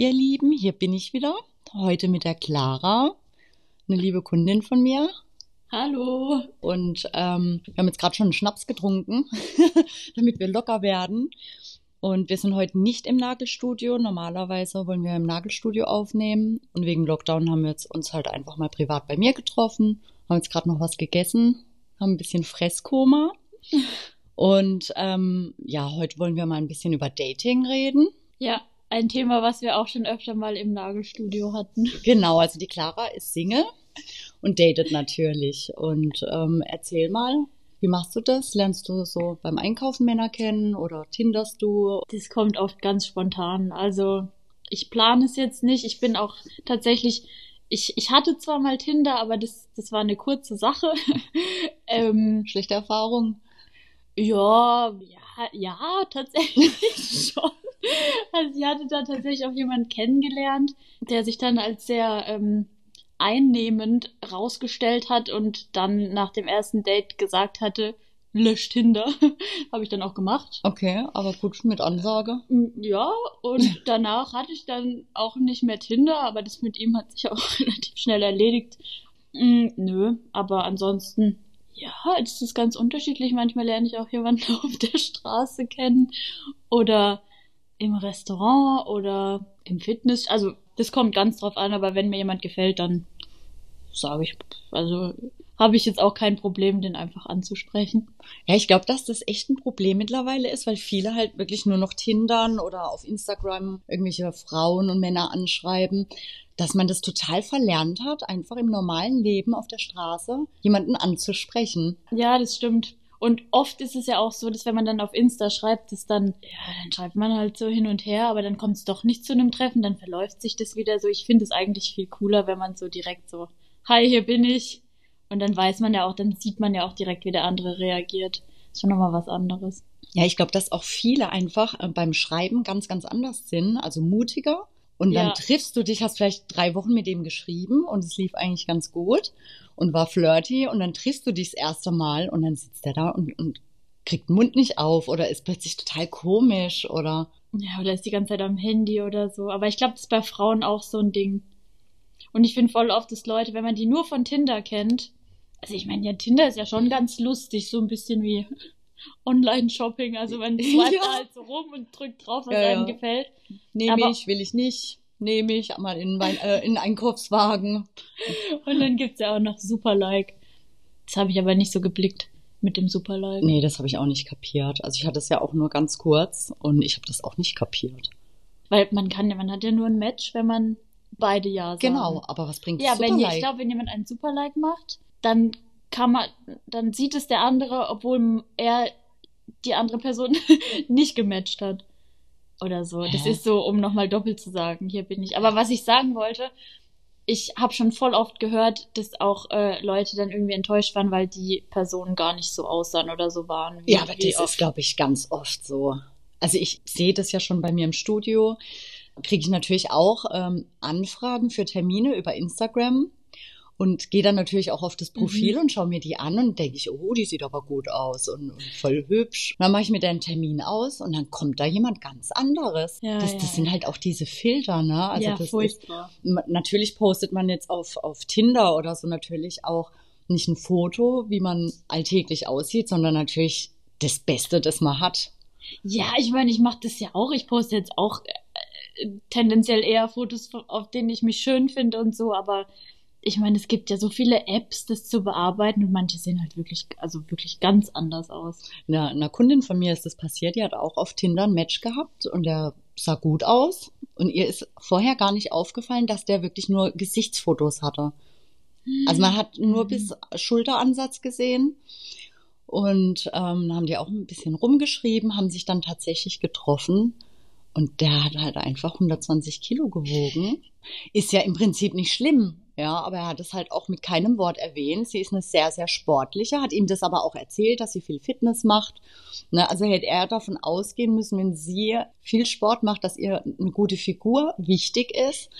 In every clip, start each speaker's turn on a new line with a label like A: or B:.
A: ihr Lieben, hier bin ich wieder. Heute mit der Clara, eine liebe Kundin von mir.
B: Hallo.
A: Und ähm, wir haben jetzt gerade schon einen Schnaps getrunken, damit wir locker werden. Und wir sind heute nicht im Nagelstudio. Normalerweise wollen wir im Nagelstudio aufnehmen. Und wegen Lockdown haben wir jetzt uns halt einfach mal privat bei mir getroffen, haben jetzt gerade noch was gegessen, haben ein bisschen Fresskoma. Und ähm, ja, heute wollen wir mal ein bisschen über Dating reden.
B: Ja, ein Thema, was wir auch schon öfter mal im Nagelstudio hatten.
A: Genau, also die Clara ist Single und datet natürlich. Und ähm, erzähl mal, wie machst du das? Lernst du so beim Einkaufen Männer kennen oder tinderst du?
B: Das kommt oft ganz spontan. Also ich plane es jetzt nicht. Ich bin auch tatsächlich, ich, ich hatte zwar mal Tinder, aber das, das war eine kurze Sache.
A: ähm, Schlechte Erfahrung?
B: Ja, ja, ja, tatsächlich schon. Also ich hatte da tatsächlich auch jemanden kennengelernt, der sich dann als sehr ähm, einnehmend rausgestellt hat und dann nach dem ersten Date gesagt hatte, löscht Tinder. Habe ich dann auch gemacht.
A: Okay, aber gut mit Ansage.
B: Mm, ja, und danach hatte ich dann auch nicht mehr Tinder, aber das mit ihm hat sich auch relativ schnell erledigt. Mm, nö, aber ansonsten, ja, es ist ganz unterschiedlich. Manchmal lerne ich auch jemanden auf der Straße kennen oder im Restaurant oder im Fitness. Also das kommt ganz drauf an, aber wenn mir jemand gefällt, dann sage ich, also habe ich jetzt auch kein Problem, den einfach anzusprechen.
A: Ja, ich glaube, dass das echt ein Problem mittlerweile ist, weil viele halt wirklich nur noch Tindern oder auf Instagram irgendwelche Frauen und Männer anschreiben, dass man das total verlernt hat, einfach im normalen Leben auf der Straße jemanden anzusprechen.
B: Ja, das stimmt. Und oft ist es ja auch so, dass wenn man dann auf Insta schreibt, dass dann, ja, dann schreibt man halt so hin und her, aber dann kommt es doch nicht zu einem Treffen, dann verläuft sich das wieder so. Ich finde es eigentlich viel cooler, wenn man so direkt so, hi, hier bin ich. Und dann weiß man ja auch, dann sieht man ja auch direkt, wie der andere reagiert. Ist schon nochmal was anderes.
A: Ja, ich glaube, dass auch viele einfach äh, beim Schreiben ganz, ganz anders sind, also mutiger. Und dann ja. triffst du dich, hast vielleicht drei Wochen mit dem geschrieben und es lief eigentlich ganz gut und war flirty und dann triffst du dich das erste Mal und dann sitzt der da und, und kriegt den Mund nicht auf oder ist plötzlich total komisch oder.
B: Ja, oder ist die ganze Zeit am Handy oder so. Aber ich glaube, das ist bei Frauen auch so ein Ding. Und ich finde voll oft, dass Leute, wenn man die nur von Tinder kennt, also ich meine, ja, Tinder ist ja schon ganz lustig, so ein bisschen wie Online-Shopping. Also man swipet ja. halt so rum und drückt drauf, was ja, einem ja. gefällt.
A: Nehme ich, will ich nicht nehme ich mal in, mein, äh, in Einkaufswagen.
B: Und dann gibt's ja auch noch Superlike. Das habe ich aber nicht so geblickt mit dem Superlike.
A: Nee, das habe ich auch nicht kapiert. Also ich hatte es ja auch nur ganz kurz und ich habe das auch nicht kapiert.
B: Weil man kann ja, man hat ja nur ein Match, wenn man beide Ja sagen.
A: Genau, aber was bringt
B: Ja, Superlike? wenn ich glaube, wenn jemand einen Superlike macht, dann kann man, dann sieht es der andere, obwohl er die andere Person nicht gematcht hat oder so. Hä? Das ist so, um nochmal doppelt zu sagen, hier bin ich. Aber was ich sagen wollte, ich habe schon voll oft gehört, dass auch äh, Leute dann irgendwie enttäuscht waren, weil die Personen gar nicht so aussahen oder so waren.
A: Wie, ja, aber das oft. ist, glaube ich, ganz oft so. Also ich sehe das ja schon bei mir im Studio. Kriege ich natürlich auch ähm, Anfragen für Termine über Instagram und gehe dann natürlich auch auf das Profil mhm. und schaue mir die an und denke ich, oh, die sieht aber gut aus und, und voll hübsch. Und dann mache ich mir den Termin aus und dann kommt da jemand ganz anderes. Ja, das, das sind halt auch diese Filter, ne?
B: Also ja,
A: das
B: furchtbar.
A: ist natürlich postet man jetzt auf, auf Tinder oder so natürlich auch nicht ein Foto, wie man alltäglich aussieht, sondern natürlich das Beste, das man hat.
B: Ja, ich meine, ich mache das ja auch. Ich poste jetzt auch äh, tendenziell eher Fotos, auf denen ich mich schön finde und so, aber ich meine, es gibt ja so viele Apps, das zu bearbeiten und manche sehen halt wirklich, also wirklich ganz anders aus.
A: Ja, einer Kundin von mir ist das passiert, die hat auch auf Tinder ein Match gehabt und der sah gut aus und ihr ist vorher gar nicht aufgefallen, dass der wirklich nur Gesichtsfotos hatte. Also man hat nur bis Schulteransatz gesehen und ähm, haben die auch ein bisschen rumgeschrieben, haben sich dann tatsächlich getroffen und der hat halt einfach 120 Kilo gewogen. Ist ja im Prinzip nicht schlimm, ja, aber er hat es halt auch mit keinem Wort erwähnt. Sie ist eine sehr, sehr sportliche, hat ihm das aber auch erzählt, dass sie viel Fitness macht. Ne, also hätte er davon ausgehen müssen, wenn sie viel Sport macht, dass ihr eine gute Figur wichtig ist.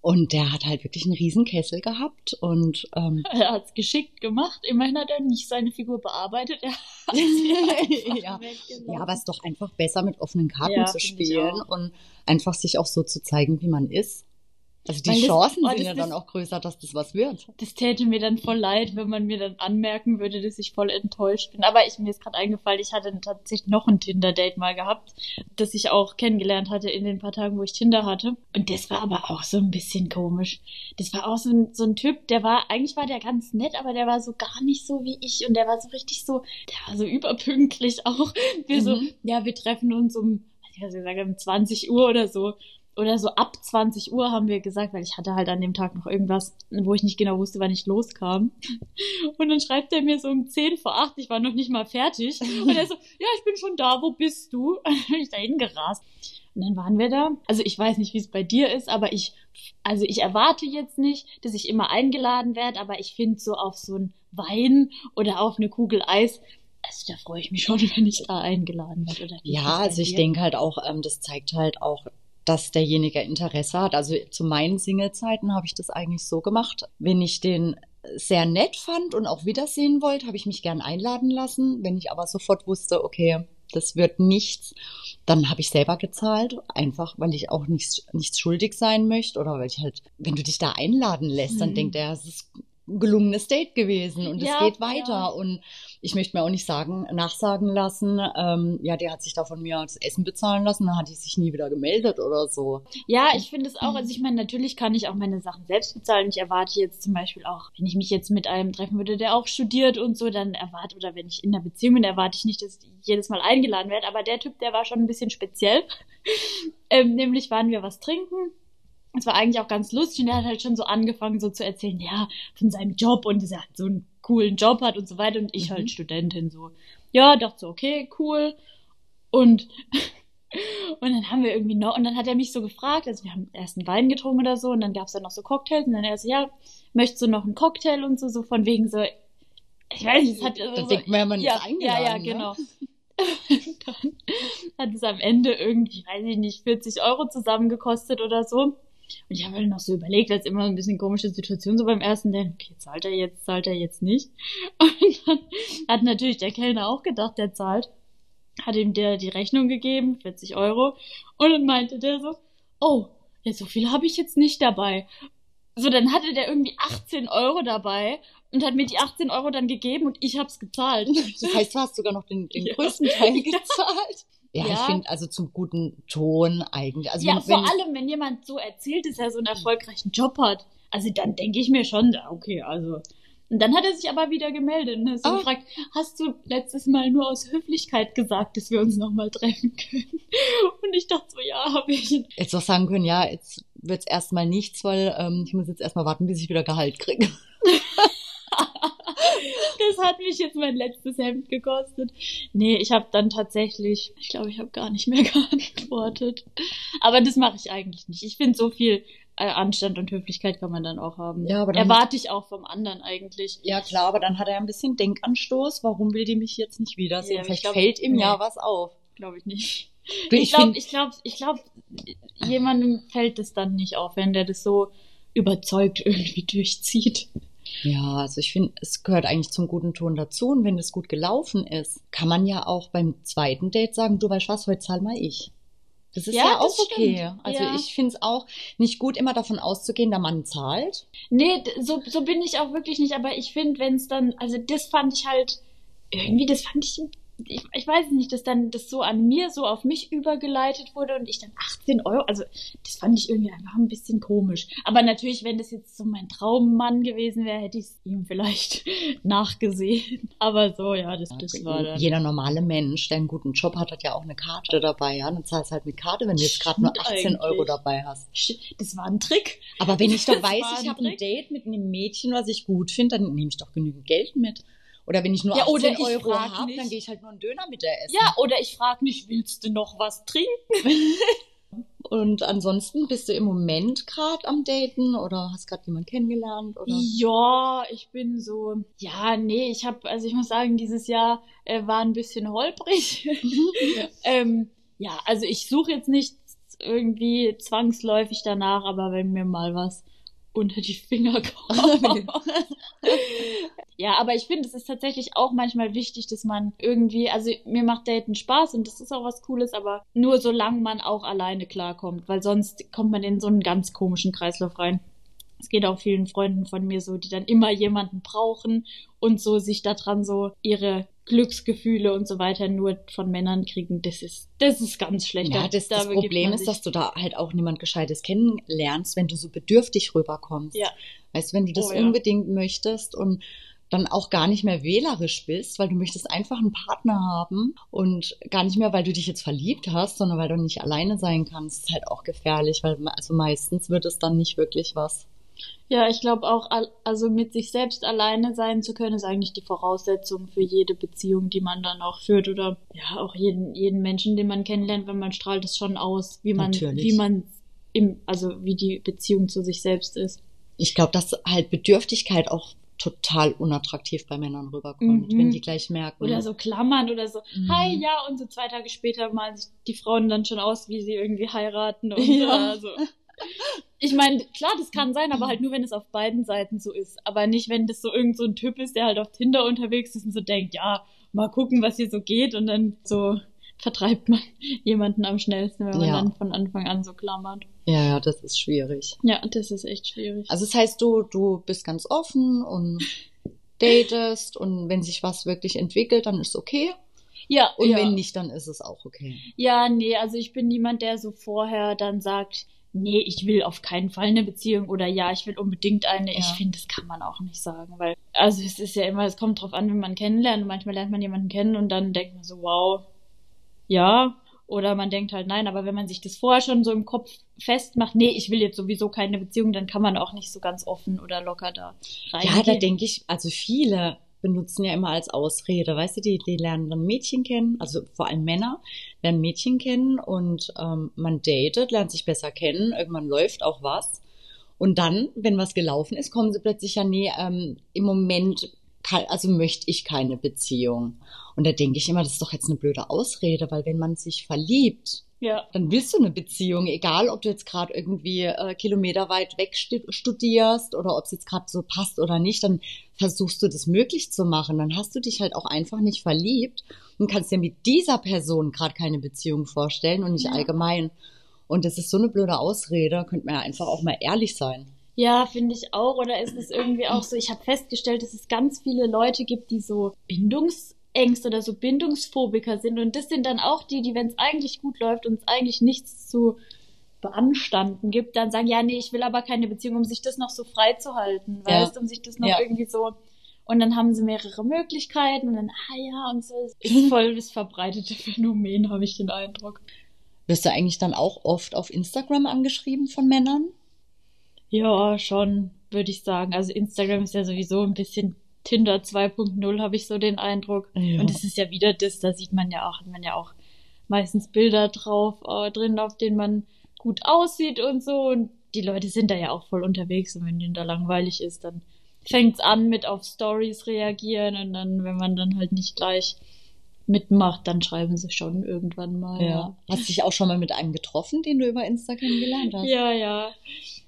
A: Und der hat halt wirklich einen riesen Kessel gehabt und ähm,
B: Er hat's geschickt gemacht. Immerhin hat er nicht seine Figur bearbeitet. Er hat
A: ja. ja, aber es ist doch einfach besser mit offenen Karten
B: Ja,
A: zu spielen und einfach sich auch so zu zeigen, wie man ist. Also die
B: das-
A: Chancen
B: oh,
A: sind ja dann auch größer, dass das was wird.
B: Das täte mir dann voll leid, wenn man mir dann anmerken würde, dass ich voll enttäuscht bin. Aber ich, mir ist gerade eingefallen, ich hatte tatsächlich noch ein Tinder-Date mal gehabt, das ich auch kennengelernt hatte in den paar Tagen, wo ich Tinder hatte. Und das war aber auch so ein bisschen komisch. Das war auch so ein, so ein Typ, der war, eigentlich war der ganz nett, aber der war so gar nicht so wie ich. Und der war so richtig so, der war so überpünktlich auch. Wir so,
A: Mhm.
B: ja, wir treffen uns um, ich weiß nicht, sagen, um 20 Uhr oder so oder so ab 20 Uhr haben wir gesagt, weil ich hatte halt an dem Tag noch irgendwas, wo ich nicht genau wusste, wann ich loskam. Und dann schreibt er mir so um 10 vor 8, ich war noch nicht mal fertig. Und er so, ja, ich bin schon da, wo bist du? Und dann bin ich da hingerast. Und dann waren wir da. Also ich weiß nicht, wie es bei dir ist, aber ich, also ich erwarte jetzt nicht, dass ich immer eingeladen werde, aber ich finde so auf so ein Wein oder auf eine Kugel Eis, also da freue ich mich schon, wenn ich da eingeladen werde. Oder
A: Ja, also ich denke halt auch, ähm, das zeigt halt auch, dass derjenige Interesse hat. Also zu meinen Single-Zeiten habe ich das eigentlich so gemacht. Wenn ich den sehr nett fand und auch wiedersehen wollte, habe ich mich gern einladen lassen. Wenn ich aber sofort wusste, okay, das wird nichts, dann habe ich selber gezahlt, einfach weil ich auch nichts, nichts schuldig sein möchte oder weil ich halt, wenn du dich da einladen lässt, dann
B: Mhm.
A: denkt er, es ist ein gelungenes Date gewesen und es
B: Ja,
A: geht weiter
B: ja.
A: und ich möchte mir auch nicht sagen, nachsagen lassen, ähm, ja, der hat sich da von mir das Essen bezahlen lassen, dann hat die sich nie wieder gemeldet oder so.
B: Ja, ich finde es auch. Also ich meine, natürlich kann ich auch meine Sachen selbst bezahlen. Ich erwarte jetzt zum Beispiel auch, wenn ich mich jetzt mit einem treffen würde, der auch studiert und so, dann erwarte, oder wenn ich in einer Beziehung bin, erwarte ich nicht, dass ich jedes Mal eingeladen werde. Aber der Typ, der war schon ein bisschen speziell. ähm, nämlich waren wir was trinken. Es war eigentlich auch ganz lustig und er hat halt schon so angefangen, so zu erzählen, ja, von seinem Job und er halt so einen coolen Job hat und so weiter und ich
A: Mhm.
B: halt Studentin so. Ja, dachte so, okay, cool. Und und dann haben wir irgendwie noch, und dann hat er mich so gefragt, also wir haben erst einen Wein getrunken oder so, und dann gab's dann noch so Cocktails, und dann er so, ja, möchtest du noch einen Cocktail und so, so von wegen so, ich weiß nicht, es hat
A: Da
B: so,
A: denkt man man
B: ja,
A: ist eingeladen.
B: ja, ja,
A: ne?
B: genau. dann hat es am Ende irgendwie, weiß ich nicht, 40 Euro zusammengekostet oder so. Und ich habe halt noch so überlegt, als immer ein bisschen komische Situation so beim ersten Date, okay, zahlt er jetzt, zahlt er jetzt nicht. Und dann hat natürlich der Kellner auch gedacht, der zahlt hat ihm der die Rechnung gegeben, 40 Euro. Und dann meinte der so, oh, ja, so viel habe ich jetzt nicht dabei. So, dann hatte der irgendwie 18 Euro dabei und hat mir die 18 Euro dann gegeben und ich hab's gezahlt.
A: Das heißt, du hast sogar noch den, den
B: Ja.
A: größten Teil gezahlt. Ja,
B: Ja.
A: ich finde also zum guten Ton eigentlich. Also
B: ja,
A: wenn,
B: vor
A: wenn,
B: allem, wenn jemand so erzählt, dass er so einen erfolgreichen Job hat. Also dann denke ich mir schon, okay, also. Und dann hat er sich aber wieder gemeldet und hat so
A: Ah.
B: gefragt, hast du letztes Mal nur aus Höflichkeit gesagt, dass wir uns nochmal treffen können? Und ich dachte so, ja, habe ich.
A: jetzt auch sagen können, ja, jetzt wird's erstmal nichts, weil ähm, ich muss jetzt erstmal warten, bis ich wieder Gehalt kriege.
B: Das hat mich jetzt mein letztes Hemd gekostet. Nee, ich habe dann tatsächlich, ich glaube, ich habe gar nicht mehr geantwortet. Aber das mache ich eigentlich nicht. Ich finde, so viel äh, Anstand und Höflichkeit kann man dann auch haben.
A: Ja, aber
B: Erwarte ich auch vom anderen eigentlich.
A: Ja, klar, aber dann hat er ein bisschen Denkanstoß. Warum will die mich jetzt nicht wiedersehen?
B: Ja, ich
A: Vielleicht
B: glaub-
A: fällt ihm ja
B: nee.
A: was auf.
B: Glaube ich nicht.
A: Du,
B: Ich glaube, ich glaube, ich glaube, jemandem fällt es dann nicht auf, wenn der das so überzeugt irgendwie durchzieht.
A: Ja, also ich finde, es gehört eigentlich zum guten Ton dazu. Und wenn es gut gelaufen ist, kann man ja auch beim zweiten Date sagen, du weißt was, heute zahl mal ich. Das ist ja,
B: Ja,
A: auch okay.
B: stimmt.
A: Also
B: Ja.
A: ich finde es auch nicht gut, immer davon auszugehen, der Mann zahlt.
B: Nee, so, so bin ich auch wirklich nicht, aber ich finde, wenn es dann, also das fand ich halt, irgendwie, das fand ich, ich, ich weiß nicht, dass dann das so an mir, so auf mich übergeleitet wurde und ich dann 18 Euro, also das fand ich irgendwie einfach ein bisschen komisch. Aber natürlich, wenn das jetzt so mein Traummann gewesen wäre, hätte ich es ihm vielleicht nachgesehen. Aber so, ja, das, das war dann.
A: Jeder normale Mensch, der einen guten Job hat, hat ja auch eine Karte dabei. Ja? Dann zahlst halt mit Karte, wenn du jetzt gerade nur
B: Stimmt
A: 18 Euro
B: eigentlich.
A: dabei hast.
B: Das war ein Trick.
A: Aber wenn ich doch
B: Das
A: weiß, ich habe ein. Date mit einem Mädchen, was ich gut finde, dann nehme ich doch genügend Geld mit. Oder wenn ich nur
B: Ja,
A: 18
B: oder ich
A: Euro habe, dann gehe ich halt nur einen Döner mit der essen.
B: Ja, oder ich frage nicht, willst du noch was trinken?
A: Und ansonsten bist du im Moment gerade am Daten oder hast gerade jemanden kennengelernt? Oder?
B: Ja, ich bin so. Ja, nee, ich habe, also ich muss sagen, dieses Jahr äh, war ein bisschen holprig. ähm, ja, also ich suche jetzt nicht irgendwie zwangsläufig danach, aber wenn mir mal was unter die Finger kommt. ja, aber ich finde, es ist tatsächlich auch manchmal wichtig, dass man irgendwie, also mir macht Daten Spaß und das ist auch was Cooles, aber nur solange man auch alleine klarkommt, weil sonst kommt man in so einen ganz komischen Kreislauf rein. Es geht auch vielen Freunden von mir so, die dann immer jemanden brauchen und so sich daran so ihre Glücksgefühle und so weiter nur von Männern kriegen, das ist, das ist ganz schlecht.
A: Ja, das, da das Problem ist, dass du da halt auch niemand Gescheites kennenlernst, wenn du so bedürftig rüberkommst.
B: Ja.
A: Weißt du, wenn du das
B: Oh, ja.
A: unbedingt möchtest und dann auch gar nicht mehr wählerisch bist, weil du möchtest einfach einen Partner haben und gar nicht mehr, weil du dich jetzt verliebt hast, sondern weil du nicht alleine sein kannst, ist halt auch gefährlich, weil also meistens wird es dann nicht wirklich was.
B: Ja, ich glaube auch, al- also mit sich selbst alleine sein zu können, ist eigentlich die Voraussetzung für jede Beziehung, die man dann auch führt oder ja, auch jeden, jeden Menschen, den man kennenlernt, wenn man strahlt es schon aus, wie man,
A: Natürlich.
B: wie man im, also wie die Beziehung zu sich selbst ist.
A: Ich glaube, dass halt Bedürftigkeit auch total unattraktiv bei Männern rüberkommt,
B: Mhm.
A: wenn die gleich merken.
B: Oder so klammern oder so,
A: Mhm.
B: hi, ja, und so zwei Tage später malen sich die Frauen dann schon aus, wie sie irgendwie heiraten und
A: Ja.
B: so. Ich meine, klar, das kann sein, aber halt nur, wenn es auf beiden Seiten so ist. Aber nicht, wenn das so irgend so ein Typ ist, der halt auf Tinder unterwegs ist und so denkt, ja, mal gucken, was hier so geht und dann so vertreibt man jemanden am schnellsten, wenn man
A: Ja.
B: dann von Anfang an so klammert.
A: ja, ja, das ist schwierig.
B: Ja, das ist echt schwierig.
A: Also das heißt, du, du bist ganz offen und datest und wenn sich was wirklich entwickelt, dann ist okay.
B: ja,
A: Und
B: ja.
A: wenn nicht, dann ist es auch okay.
B: Ja, nee, also ich bin niemand, der so vorher dann sagt, nee, ich will auf keinen Fall eine Beziehung oder ja, ich will unbedingt eine. Ich
A: Ja.
B: finde, das kann man auch nicht sagen, weil, also es ist ja immer, es kommt drauf an, wenn man kennenlernt und manchmal lernt man jemanden kennen und dann denkt man so, wow, ja. Oder man denkt halt nein, aber wenn man sich das vorher schon so im Kopf festmacht, nee, ich will jetzt sowieso keine Beziehung, dann kann man auch nicht so ganz offen oder locker da reingehen.
A: Ja, da denke ich, also viele benutzen ja immer als Ausrede, weißt du, die, die lernen dann Mädchen kennen, also vor allem Männer lernen Mädchen kennen und ähm, man datet, lernt sich besser kennen, irgendwann läuft auch was. Und dann, wenn was gelaufen ist, kommen sie plötzlich ja, nee, ähm, im Moment, kann, also möchte ich keine Beziehung. Und da denke ich immer, das ist doch jetzt eine blöde Ausrede, weil wenn man sich verliebt,
B: ja.
A: dann willst du eine Beziehung, egal ob du jetzt gerade irgendwie äh, kilometerweit weg stu- studierst oder ob es jetzt gerade so passt oder nicht, dann versuchst du das möglich zu machen. Dann hast du dich halt auch einfach nicht verliebt und kannst dir mit dieser Person gerade keine Beziehung vorstellen und nicht
B: Ja.
A: allgemein. Und das ist so eine blöde Ausrede, könnte man ja einfach auch mal ehrlich sein.
B: Ja, finde ich auch. Oder ist es irgendwie auch so, ich habe festgestellt, dass es ganz viele Leute gibt, die so Bindungsängste oder so Bindungsphobiker sind. Und das sind dann auch die, die, wenn es eigentlich gut läuft und es eigentlich nichts zu beanstanden gibt, dann sagen, ja, nee, ich will aber keine Beziehung, um sich das noch so frei zu halten,
A: Ja.
B: weißt, um sich das noch
A: Ja.
B: irgendwie so. Und dann haben sie mehrere Möglichkeiten und dann, ah ja, und so. Ist voll das verbreitete Phänomen, habe ich den Eindruck.
A: Wirst du eigentlich dann auch oft auf Instagram angeschrieben von Männern?
B: Ja, schon, würde ich sagen. Also Instagram ist ja sowieso ein bisschen Tinder 2.0, habe ich so den Eindruck.
A: Ja.
B: Und es ist ja wieder das, da sieht man ja auch, hat man ja auch meistens Bilder drauf, äh, drin, auf denen man gut aussieht und so. Und die Leute sind da ja auch voll unterwegs und wenn denen da langweilig ist, dann fängt's an mit auf Stories reagieren und dann, wenn man dann halt nicht gleich mitmacht, dann schreiben sie schon irgendwann mal. Ja.
A: Hast du dich auch schon mal mit einem getroffen, den du über Instagram gelernt hast?
B: Ja, ja.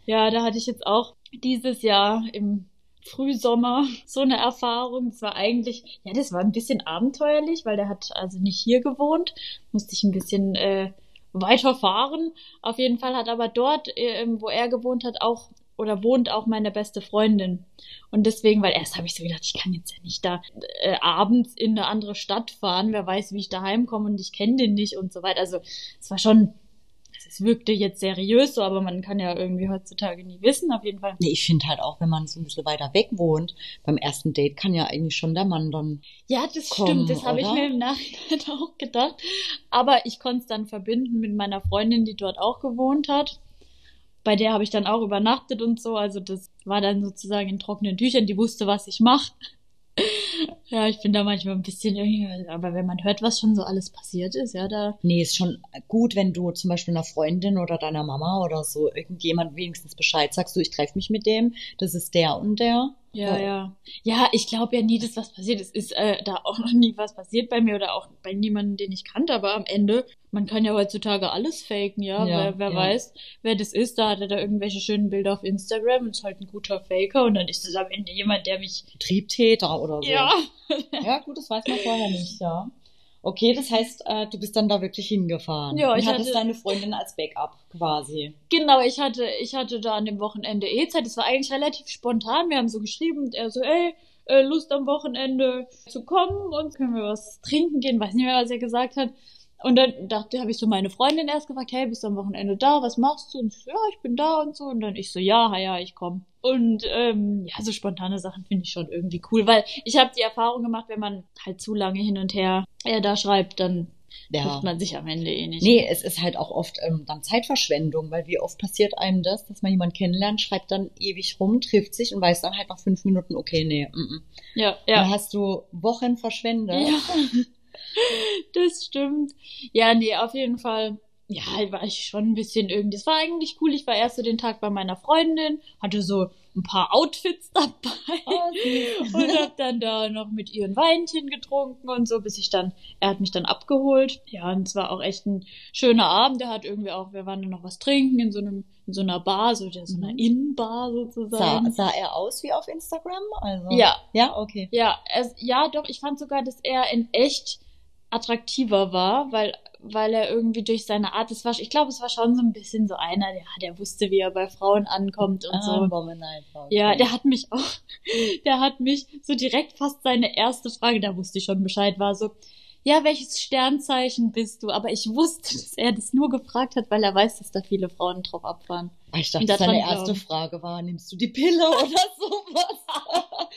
B: Ja, da hatte ich jetzt auch dieses Jahr im Frühsommer so eine Erfahrung. Das war eigentlich, ja, das war ein bisschen abenteuerlich, weil der hat also nicht hier gewohnt. Musste ich ein bisschen äh, weiter fahren. Auf jeden Fall hat aber dort, äh, wo er gewohnt hat, auch oder wohnt auch meine beste Freundin. Und deswegen, weil erst habe ich so gedacht, ich kann jetzt ja nicht da äh, abends in eine andere Stadt fahren. Wer weiß, wie ich da heimkomme und ich kenne den nicht und so weiter. Also es war schon es wirkte jetzt seriös so, aber man kann ja irgendwie heutzutage nie wissen, auf jeden Fall.
A: Nee, ich finde halt auch, wenn man so ein bisschen weiter weg wohnt, beim ersten Date kann ja eigentlich schon der Mann dann.
B: Ja, das
A: Kommen,
B: stimmt, das habe ich mir im Nachhinein auch gedacht. Aber ich konnte es dann verbinden mit meiner Freundin, die dort auch gewohnt hat. Bei der habe ich dann auch übernachtet und so. Also das war dann sozusagen in trockenen Tüchern. Die wusste, was ich mache. Ja, ich bin da manchmal ein bisschen irgendwie, aber wenn man hört, was schon so alles passiert ist, ja, da
A: Nee, ist schon gut, wenn du zum Beispiel einer Freundin oder deiner Mama oder so irgendjemand wenigstens Bescheid sagst, du, ich treffe mich mit dem, das ist der und der.
B: Ja, ja. Ja, ich glaube ja nie, dass was passiert ist. Ist äh, da auch noch nie was passiert bei mir oder auch bei niemandem, den ich kannte. Aber am Ende, man kann ja heutzutage alles faken, ja.
A: Ja,
B: wer wer
A: ja.
B: weiß, wer das ist. Da hat er da irgendwelche schönen Bilder auf Instagram und ist halt ein guter Faker. Und dann ist es am Ende jemand, der mich.
A: Triebtäter oder so.
B: Ja.
A: Ja, gut, das weiß man vorher nicht, ja. Okay, das heißt, äh, du bist dann da wirklich hingefahren.
B: Ja,
A: und
B: ich
A: hattest
B: hatte-
A: deine Freundin als Backup quasi.
B: Genau, ich hatte, ich hatte da an dem Wochenende eh Zeit. Es war eigentlich relativ spontan. Wir haben so geschrieben und er so, ey, äh, Lust am Wochenende zu kommen und können wir was trinken gehen. Weiß nicht mehr, was er gesagt hat. Und dann dachte, habe ich so meine Freundin erst gefragt, hey, bist du am Wochenende da? Was machst du? Und sie so, ja, ich bin da und so. Und dann ich so, ja, ja, ich komm. Und ähm, ja, so spontane Sachen finde ich schon irgendwie cool, weil ich habe die Erfahrung gemacht, wenn man halt zu lange hin und her äh, da schreibt, dann
A: Ja.
B: trifft man sich am Ende eh nicht.
A: Nee, es ist halt auch oft ähm, dann Zeitverschwendung, weil wie oft passiert einem das, dass man jemanden kennenlernt, schreibt dann ewig rum, trifft sich und weiß dann halt nach fünf Minuten, okay, nee, mm -mm.
B: Ja,
A: Dann
B: ja.
A: hast du Wochen verschwendet.
B: Ja, das stimmt. Ja, nee, auf jeden Fall. Ja, war ich schon ein bisschen irgendwie. Es war eigentlich cool. Ich war erst so den Tag bei meiner Freundin, hatte so ein paar Outfits dabei
A: Oh, süß.
B: und hab dann da noch mit ihr ein Weinchen getrunken und so, bis ich dann, er hat mich dann abgeholt. Ja, und es war auch echt ein schöner Abend. Er hat irgendwie auch, wir waren dann noch was trinken in so einem, in so einer Bar, so, so einer
A: Mhm.
B: Innenbar
A: Sah,
B: sozusagen.
A: sah er aus wie auf Instagram? Also,
B: Ja,
A: Ja, okay.
B: Ja, es, ja, doch, ich fand sogar, dass er in echt attraktiver war, weil, weil er irgendwie durch seine Art, das war, ich glaube, es war schon so ein bisschen so einer, der, der wusste, wie er bei Frauen ankommt und so.
A: Ah, Womanizer, okay.
B: Ja, der hat mich auch, der hat mich so direkt fast seine erste Frage, da wusste ich schon Bescheid, war so, ja, welches Sternzeichen bist du? Aber ich wusste, dass er das nur gefragt hat, weil er weiß, dass da viele Frauen drauf abfahren.
A: Ich dachte,
B: Und
A: seine erste. Frage war, nimmst du die Pille oder sowas?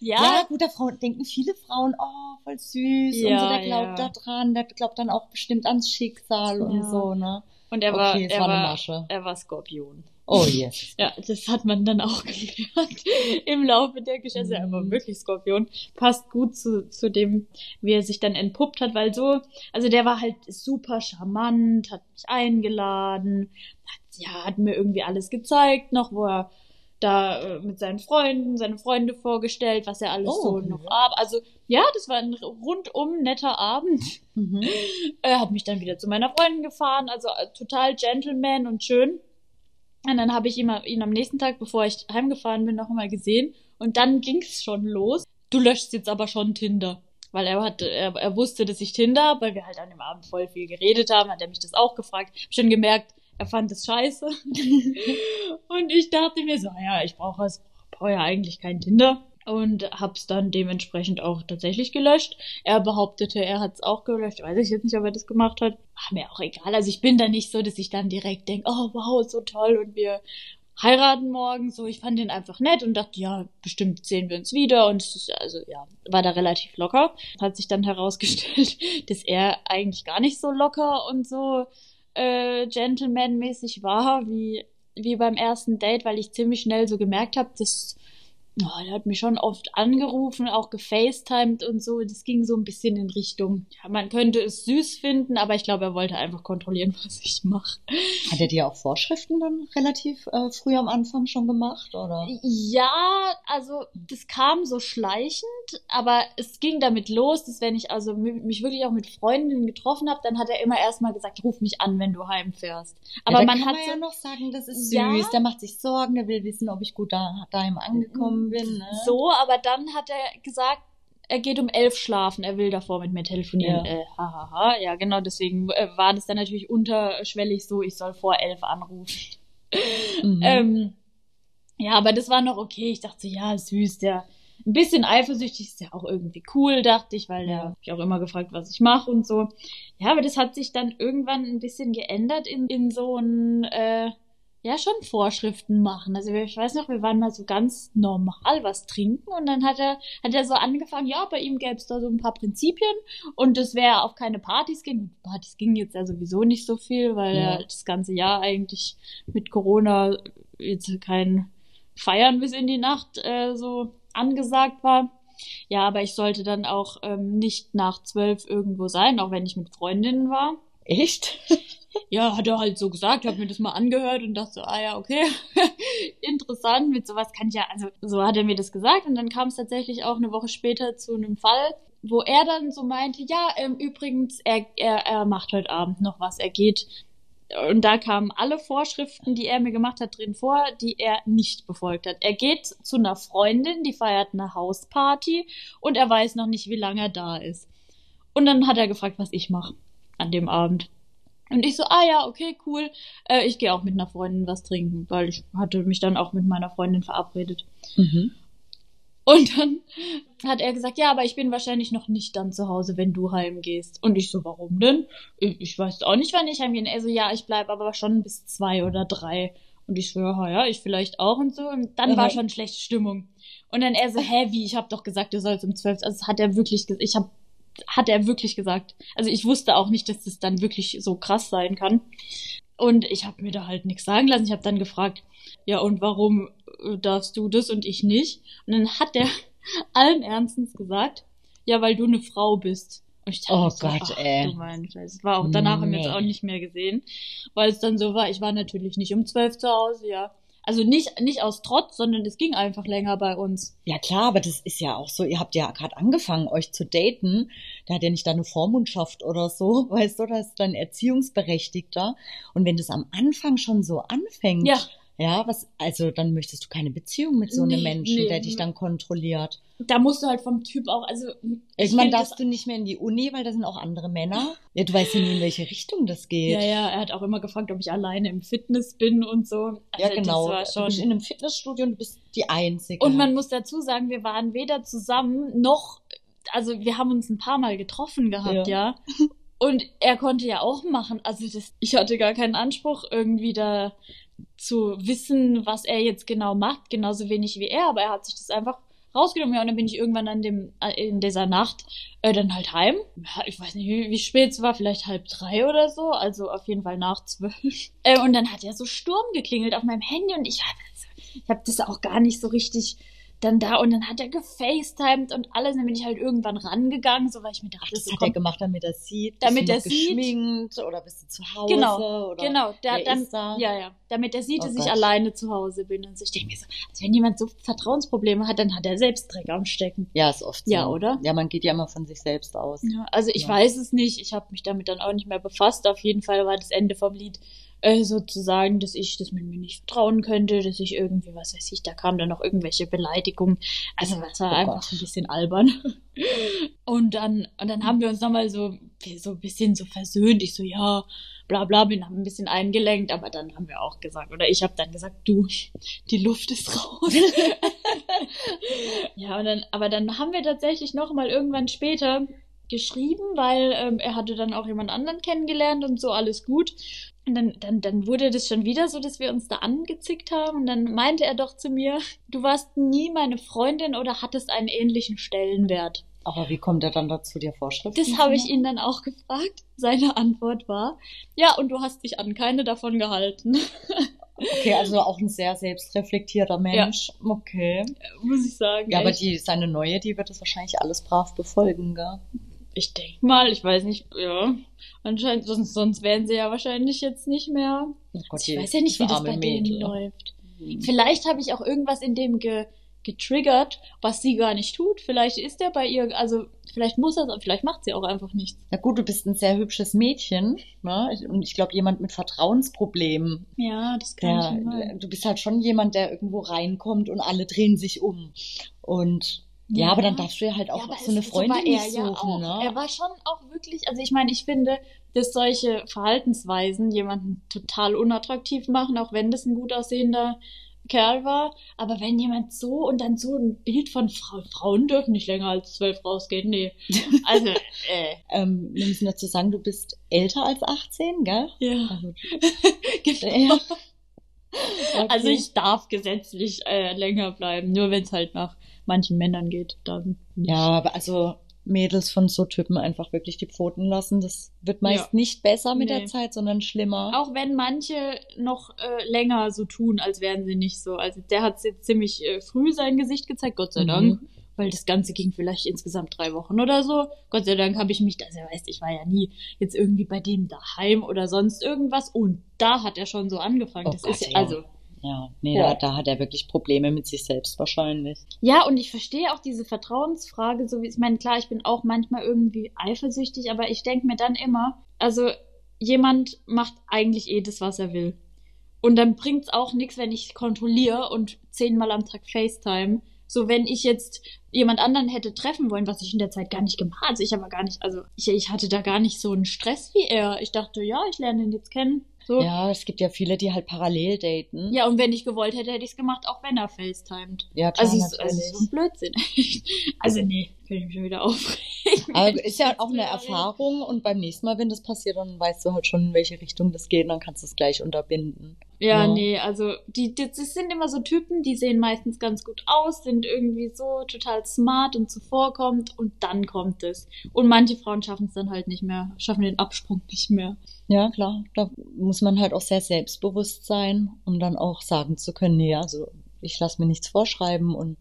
B: Ja,
A: Ja, gut, da Frauen, denken viele Frauen, oh, voll süß und so,
B: Ja,
A: der glaubt
B: ja.
A: da dran, der glaubt dann auch bestimmt ans Schicksal und
B: Ja.
A: so, ne?
B: und er war,
A: okay,
B: er
A: war eine
B: war,
A: Masche.
B: er war Skorpion.
A: Oh, yes.
B: Ja, das hat man dann auch gelernt im Laufe der Geschichte.
A: Mhm.
B: wirklich Skorpion. Passt gut zu, zu dem, wie er sich dann entpuppt hat, weil so, also der war halt super charmant, hat mich eingeladen, hat, ja, hat mir irgendwie alles gezeigt, noch wo er da äh, mit seinen Freunden, seine Freunde vorgestellt, was er alles
A: Oh,
B: so
A: okay.
B: noch ab. Also ja, das war ein rundum netter Abend.
A: Mhm.
B: Er hat mich dann wieder zu meiner Freundin gefahren, also äh, total Gentleman und schön. Und dann habe ich ihn, ihn am nächsten Tag, bevor ich heimgefahren bin, noch mal gesehen. Und dann ging es schon los. Du löschst jetzt aber schon Tinder. Weil er hat, er, er wusste, dass ich Tinder habe, weil wir halt an dem Abend voll viel geredet haben, hat er mich das auch gefragt. Hab schon gemerkt, er fand es scheiße. und ich dachte mir so, ja, ich brauche es, brauche ja eigentlich kein Tinder. Und hab's dann dementsprechend auch tatsächlich gelöscht. Er behauptete, er hat's auch gelöscht. Weiß ich jetzt nicht, ob er das gemacht hat. War mir auch egal. Also ich bin da nicht so, dass ich dann direkt denke, oh wow, so toll und wir heiraten morgen. So, ich fand den einfach nett und dachte, ja, bestimmt sehen wir uns wieder. Und ist, also ja, war da relativ locker. Hat sich dann herausgestellt, dass er eigentlich gar nicht so locker und so äh, gentleman-mäßig war wie, wie beim ersten Date, weil ich ziemlich schnell so gemerkt habe, dass Oh, der hat mich schon oft angerufen, auch gefacetimed und so. Das ging so ein bisschen in Richtung, ja, man könnte es süß finden, aber ich glaube, er wollte einfach kontrollieren, was ich mache.
A: Hat er dir auch Vorschriften dann relativ äh, früh am Anfang schon gemacht, oder?
B: Ja, also das kam so schleichend, aber es ging damit los, dass wenn ich also mi- mich wirklich auch mit Freundinnen getroffen habe, dann hat er immer erstmal gesagt, ruf mich an, wenn du heimfährst. Aber
A: ja,
B: man
A: kann
B: hat
A: man
B: so,
A: ja noch sagen, das ist süß.
B: Ja.
A: Der macht sich Sorgen, der will wissen, ob ich gut da, daheim angekommen bin. Ne?
B: so, aber dann hat er gesagt, er geht um elf schlafen, er will davor mit mir telefonieren.
A: Ja.
B: Äh, hahaha, ja genau, deswegen äh, war das dann natürlich unterschwellig so, ich soll vor elf anrufen.
A: Mhm.
B: Ähm, ja, aber das war noch okay. Ich dachte, so, ja, süß, der ein bisschen eifersüchtig ist ja auch irgendwie cool, dachte ich, weil der
A: Ja.
B: hab ich auch immer gefragt, was ich mache und so. Ja, aber das hat sich dann irgendwann ein bisschen geändert in, in so ein, äh, ja, schon Vorschriften machen. Also ich weiß noch, wir waren mal so ganz normal was trinken und dann hat er, hat er so angefangen, ja, bei ihm gäbe es da so ein paar Prinzipien und das wäre auf keine Partys gehen. Partys gingen jetzt ja sowieso nicht so viel, weil
A: Ja.
B: er das ganze Jahr eigentlich mit Corona jetzt kein Feiern bis in die Nacht äh, so angesagt war. Ja, aber ich sollte dann auch ähm, nicht nach zwölf irgendwo sein, auch wenn ich mit Freundinnen war.
A: Echt?
B: ja, hat er halt so gesagt, hab mir das mal angehört und dachte so, ah ja, okay, interessant, mit sowas kann ich ja, also so hat er mir das gesagt und dann kam es tatsächlich auch eine Woche später zu einem Fall, wo er dann so meinte, ja, ähm, übrigens, er, er, er macht heute Abend noch was, er geht und da kamen alle Vorschriften, die er mir gemacht hat, drin vor, die er nicht befolgt hat. Er geht zu einer Freundin, die feiert eine Hausparty und er weiß noch nicht, wie lange er da ist. Und dann hat er gefragt, was ich mache an dem Abend. Und ich so, ah ja, okay, cool. Äh, ich gehe auch mit einer Freundin was trinken, weil ich hatte mich dann auch mit meiner Freundin verabredet.
A: Mhm.
B: Und dann hat er gesagt, ja, aber ich bin wahrscheinlich noch nicht dann zu Hause, wenn du heimgehst. Und ich so, warum denn? Ich, weiß auch nicht, wann ich heimgehe. Er so, ja, ich bleib aber schon bis zwei oder drei. Und ich so, ja, ja, ich vielleicht auch und so. Und dann
A: Mhm.
B: war schon schlechte Stimmung. Und dann er so, hä, wie? Ich habe doch gesagt, du sollst um zwölf. Also das hat er wirklich, ge- ich habe, hat er wirklich gesagt. Also ich wusste auch nicht, dass das dann wirklich so krass sein kann. Und ich habe mir da halt nichts sagen lassen. Ich habe dann gefragt, ja, und warum äh, darfst du das und ich nicht? Und dann hat er allen Ernstens gesagt, ja, weil du eine Frau bist. Und ich
A: Oh
B: so,
A: Gott,
B: ach,
A: ey.
B: Du mein Scheiß. Es war auch, danach haben wir
A: Nee.
B: auch nicht mehr gesehen, weil es dann so war, ich war natürlich nicht um zwölf zu Hause, ja. Also nicht, nicht aus Trotz, sondern es ging einfach länger bei uns.
A: Ja klar, aber das ist ja auch so, ihr habt ja gerade angefangen, euch zu daten. Da hat ja nicht deine Vormundschaft oder so, weißt du, das ist dann Erziehungsberechtigter. Und wenn das am Anfang schon so anfängt,
B: Ja.
A: Ja, was, also dann möchtest du keine Beziehung mit so einem
B: Nee,
A: Menschen,
B: nee.
A: der dich dann kontrolliert.
B: Da musst du halt vom Typ auch, also. ich
A: Irgendwann
B: find
A: darfst du nicht mehr in die Uni, weil da sind auch andere Männer. Ja, du weißt ja nie, in welche Richtung das geht.
B: Ja, ja, er hat auch immer gefragt, ob ich alleine im Fitness bin und so. Also
A: Ja, genau.
B: Das
A: Du bist in einem Fitnessstudio und du bist die Einzige.
B: Und man muss dazu sagen, wir waren weder zusammen noch, also wir haben uns ein paar Mal getroffen gehabt, ja. Und er konnte ja auch machen. Also das, ich hatte gar keinen Anspruch, irgendwie da zu wissen, was er jetzt genau macht, genauso wenig wie er, aber er hat sich das einfach rausgenommen. Ja, und dann bin ich irgendwann an dem, äh, in dieser Nacht äh, dann halt heim. Ich weiß nicht, wie, wie spät es war, vielleicht halb drei oder so, also auf jeden Fall nach zwölf. Äh, und dann hat ja so Sturm geklingelt auf meinem Handy und ich war ich habe das auch gar nicht so richtig dann da und dann hat er gefacetimed und alles. Und dann bin ich halt irgendwann rangegangen, so weil ich mir dachte,
A: das
B: so,
A: hat
B: komm,
A: er gemacht, damit er sieht.
B: Damit er sieht.
A: oder bist du zu Hause
B: Genau,
A: oder
B: genau, der,
A: wer
B: dann,
A: da?
B: ja, ja, damit er sieht,
A: Oh
B: dass ich
A: Gott.
B: alleine zu Hause bin. Und so, ich denke mir so, also wenn jemand so Vertrauensprobleme hat, dann hat er selbst Dreck am Stecken.
A: Ja, ist oft so.
B: Ja, oder?
A: Ja, man geht ja immer von sich selbst aus.
B: Ja, also ich
A: Ja.
B: weiß es nicht, ich habe mich damit dann auch nicht mehr befasst. Auf jeden Fall war das Ende vom Lied äh, sozusagen, dass ich, dass man mir nicht vertrauen könnte, dass ich irgendwie, was weiß ich, da kamen dann noch irgendwelche Beleidigungen. Also das war
A: Oh
B: einfach ein bisschen albern. Und dann, und dann haben wir uns nochmal so, so ein bisschen so versöhnt. Ich so, ja, bla bla, bin haben ein bisschen eingelenkt, aber dann haben wir auch gesagt, oder ich habe dann gesagt, du, die Luft ist raus. ja, und dann, aber dann haben wir tatsächlich noch mal irgendwann später geschrieben, weil ähm, er hatte dann auch jemand anderen kennengelernt und so alles gut. Und dann, dann, dann wurde das schon wieder so, dass wir uns da angezickt haben. Und dann meinte er doch zu mir, du warst nie meine Freundin oder hattest einen ähnlichen Stellenwert.
A: Aber wie kommt er dann dazu, dir Vorschriften
B: Das habe ich ihn dann auch gefragt. Seine Antwort war, ja, und du hast dich an keine davon gehalten.
A: Okay, also auch ein sehr selbstreflektierter Mensch. Okay.
B: Muss ich sagen.
A: Ja, aber
B: echt.
A: die, seine neue, die wird das wahrscheinlich alles brav befolgen, gell?
B: Ich denke mal, ich weiß nicht, ja. Anscheinend, sonst, sonst wären sie ja wahrscheinlich jetzt nicht mehr.
A: Oh Gott,
B: ich
A: die-
B: weiß ja nicht, wie das bei denen
A: Mädel.
B: läuft.
A: Hm.
B: Vielleicht habe ich auch irgendwas in dem ge getriggert, was sie gar nicht tut. Vielleicht ist er bei ihr, also vielleicht muss er, vielleicht macht sie auch einfach nichts.
A: Na gut, du bist ein sehr hübsches Mädchen, ne? Und ich glaube, jemand mit Vertrauensproblemen.
B: Ja, das kann
A: Der,
B: schon sein.
A: du bist halt schon jemand, der irgendwo reinkommt und alle drehen sich um. Und ja,
B: Ja.
A: aber dann darfst du ja halt auch
B: Ja,
A: so eine Freundin
B: er ja
A: suchen,
B: auch.
A: ne?
B: Er war schon auch wirklich, also ich meine, ich finde, dass solche Verhaltensweisen jemanden total unattraktiv machen, auch wenn das ein gut aussehender Kerl war. Aber wenn jemand so und dann so ein Bild von Frau, Frauen dürfen nicht länger als zwölf rausgehen, nee. Also, äh,
A: Ähm, wir müssen dazu sagen, du bist älter als 18, gell?
B: ja.
A: Also,
B: Genau.
A: ja. Okay.
B: Also ich darf gesetzlich äh, länger bleiben, nur wenn es halt nach manchen Männern geht, dann nicht.
A: Ja, aber also Mädels von so Typen einfach wirklich die Pfoten lassen, das wird meist
B: Ja.
A: nicht besser mit
B: Nee.
A: der Zeit, sondern schlimmer.
B: Auch wenn manche noch äh, länger so tun, als wären sie nicht so. Also der hat jetzt ziemlich äh, früh sein Gesicht gezeigt, Gott sei
A: Mhm.
B: Dank. weil das Ganze ging vielleicht insgesamt drei Wochen oder so. Gott sei Dank habe ich mich, also er weiß, ich war ja nie jetzt irgendwie bei dem daheim oder sonst irgendwas und da hat er schon so angefangen.
A: Oh
B: das
A: Gott,
B: ist
A: ja.
B: also
A: Ja, nee,
B: Ja.
A: Da, da hat er wirklich Probleme mit sich selbst wahrscheinlich.
B: Ja, und ich verstehe auch diese Vertrauensfrage, so wie ich meine, klar, ich bin auch manchmal irgendwie eifersüchtig, aber ich denke mir dann immer, also jemand macht eigentlich eh das, was er will. Und dann bringt's auch nichts, wenn ich kontrolliere und zehnmal am Tag FaceTime. So, wenn ich jetzt jemand anderen hätte treffen wollen, was ich in der Zeit gar nicht gemacht habe. Also ich aber gar nicht, also ich, ich hatte da gar nicht so einen Stress wie er. Ich dachte, ja, ich lerne ihn jetzt kennen. So.
A: Ja, es gibt ja viele, die halt parallel daten.
B: Ja, und wenn ich gewollt hätte, hätte ich es gemacht, auch wenn er FaceTimed.
A: Ja, klar,
B: Also, es ist, also
A: natürlich.
B: ist so ein Blödsinn. also nee, kann ich mich schon wieder aufregen.
A: Aber ist ja auch eine. Erfahrung und beim nächsten Mal, wenn das passiert, dann weißt du halt schon, in welche Richtung das geht und dann kannst du es gleich unterbinden.
B: Ja,
A: Ja.
B: nee, also die, die, das sind immer so Typen, die sehen meistens ganz gut aus, sind irgendwie so total smart und zuvorkommend und dann kommt es. Und manche Frauen schaffen es dann halt nicht mehr, schaffen den Absprung nicht mehr.
A: Ja, klar. Da muss man halt auch sehr selbstbewusst sein, um dann auch sagen zu können, nee, also ich lasse mir nichts vorschreiben und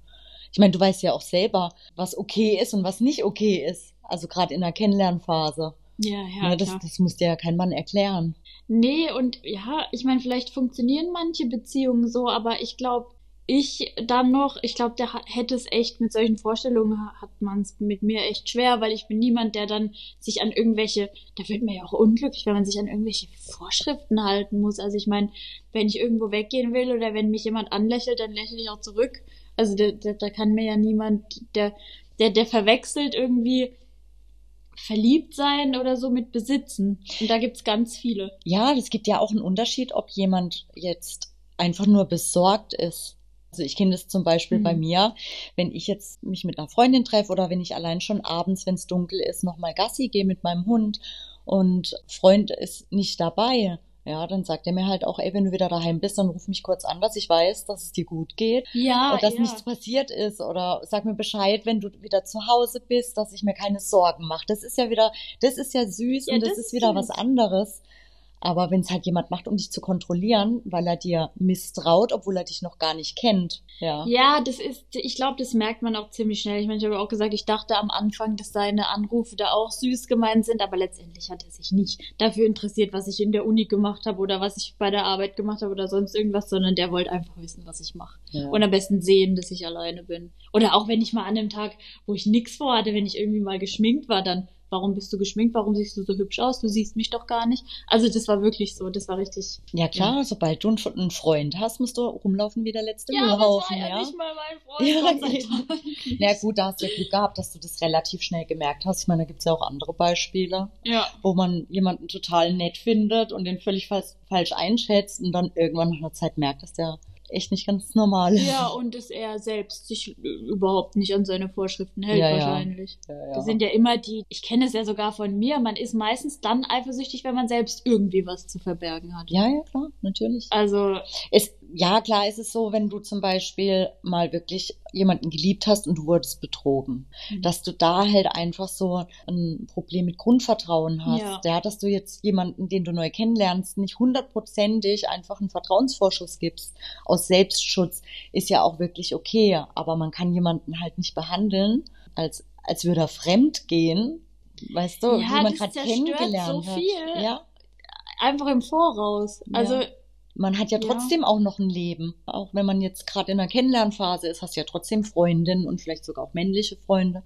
A: ich meine, du weißt ja auch selber, was okay ist und was nicht okay ist. Also gerade in der Kennenlernphase.
B: Ja, ja,
A: ne, das,
B: klar.
A: das muss dir ja kein Mann erklären.
B: Nee, und ja, ich meine, vielleicht funktionieren manche Beziehungen so, aber ich glaube, ich dann noch, ich glaube, der hätte es echt mit solchen Vorstellungen, ha- hat man es mit mir echt schwer, weil ich bin niemand, der dann sich an irgendwelche, da wird man ja auch unglücklich, wenn man sich an irgendwelche Vorschriften halten muss. Also ich meine, wenn ich irgendwo weggehen will oder wenn mich jemand anlächelt, dann lächle ich auch zurück. Also da, da, da kann mir ja niemand, der, der, der verwechselt irgendwie verliebt sein oder so mit besitzen. Und da gibt's ganz viele.
A: Ja, es gibt ja auch einen Unterschied, ob jemand jetzt einfach nur besorgt ist. Also ich kenne das zum Beispiel
B: Mhm.
A: bei mir, wenn ich jetzt mich mit einer Freundin treffe oder wenn ich allein schon abends, wenn es dunkel ist, nochmal Gassi gehe mit meinem Hund und Freund ist nicht dabei. Ja, dann sagt er mir halt auch, ey, wenn du wieder daheim bist, dann ruf mich kurz an, dass ich weiß, dass es dir gut geht
B: Ja,
A: und dass
B: ja.
A: nichts passiert ist oder sag mir Bescheid, wenn du wieder zu Hause bist, dass ich mir keine Sorgen mache. Das ist ja wieder, das ist ja süß
B: Ja,
A: und das,
B: das
A: ist
B: ist
A: wieder
B: süß.
A: was anderes. Aber wenn es halt jemand macht, um dich zu kontrollieren, weil er dir misstraut, obwohl er dich noch gar nicht kennt, ja.
B: Ja, das ist, ich glaube, das merkt man auch ziemlich schnell. Ich meine, ich habe auch gesagt, ich dachte am Anfang, dass seine Anrufe da auch süß gemeint sind, aber letztendlich hat er sich nicht dafür interessiert, was ich in der Uni gemacht habe oder was ich bei der Arbeit gemacht habe oder sonst irgendwas, sondern der wollte einfach wissen, was ich mache.
A: ja.
B: Und am besten sehen, dass ich alleine bin. Oder auch wenn ich mal an einem Tag, wo ich nix vorhatte, wenn ich irgendwie mal geschminkt war, dann, warum bist du geschminkt? Warum siehst du so hübsch aus? Du siehst mich doch gar nicht. Also das war wirklich so, das war richtig.
A: ja klar, sobald du einen- Freund hast, musst du rumlaufen wie der letzte
B: aber
A: Müllhaufen,
B: es war
A: ja.
B: nicht mal mein Freund,
A: Ja. Na gut, da hast du ja Glück gehabt, dass du das relativ schnell gemerkt hast. Ich meine, da gibt's ja auch andere Beispiele.
B: Ja.
A: wo man jemanden total nett findet und den völlig falsch, falsch einschätzt und dann irgendwann nach einer Zeit merkt, dass der echt nicht ganz normal ist.
B: Ja, und dass er selbst sich äh, überhaupt nicht an seine Vorschriften hält,
A: ja.
B: wahrscheinlich.
A: Ja, ja.
B: Das sind ja immer die, ich kenne es ja sogar von mir, man ist meistens dann eifersüchtig, wenn man selbst irgendwie was zu verbergen hat.
A: ja, ja, klar, natürlich.
B: Also,
A: Es, ja, klar ist es so, wenn du zum Beispiel mal wirklich jemanden geliebt hast und du wurdest betrogen,
B: Mhm.
A: dass du da halt einfach so ein Problem mit Grundvertrauen hast.
B: Ja.
A: Ja, dass du jetzt jemanden, den du neu kennenlernst, nicht hundertprozentig einfach einen Vertrauensvorschuss gibst aus Selbstschutz, ist ja auch wirklich okay. Aber man kann jemanden halt nicht behandeln, als, als würde er fremd gehen. Weißt du,
B: Ja,
A: wie man gerade kennengelernt
B: so
A: hat.
B: viel.
A: Ja.
B: einfach im Voraus.
A: Ja. Man hat ja
B: Ja.
A: trotzdem auch noch ein Leben. Auch wenn man jetzt gerade in der Kennenlernphase ist, hast du ja trotzdem Freundinnen und vielleicht sogar auch männliche Freunde,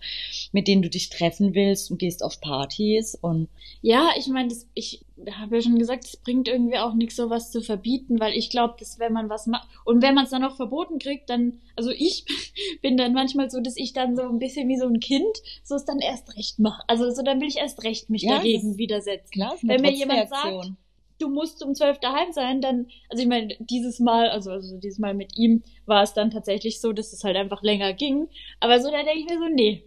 A: mit denen du dich treffen willst und gehst auf Partys und
B: ja, ich meine, ich habe ja schon gesagt, es bringt irgendwie auch nichts, sowas zu verbieten, weil ich glaube, dass wenn man was macht und wenn man es dann noch verboten kriegt, dann, also ich bin dann manchmal so, dass ich dann so ein bisschen wie so ein Kind so es dann erst recht mache. Also so, dann will ich erst recht mich
A: Ja,
B: dagegen widersetzen.
A: klar,
B: Wenn mir jemand
A: Trotzreaktion.
B: Du musst um zwölf daheim sein, dann, also ich meine, dieses Mal, also, also dieses Mal mit ihm war es dann tatsächlich so, dass es halt einfach länger ging. Aber so, da denke ich mir so, nee,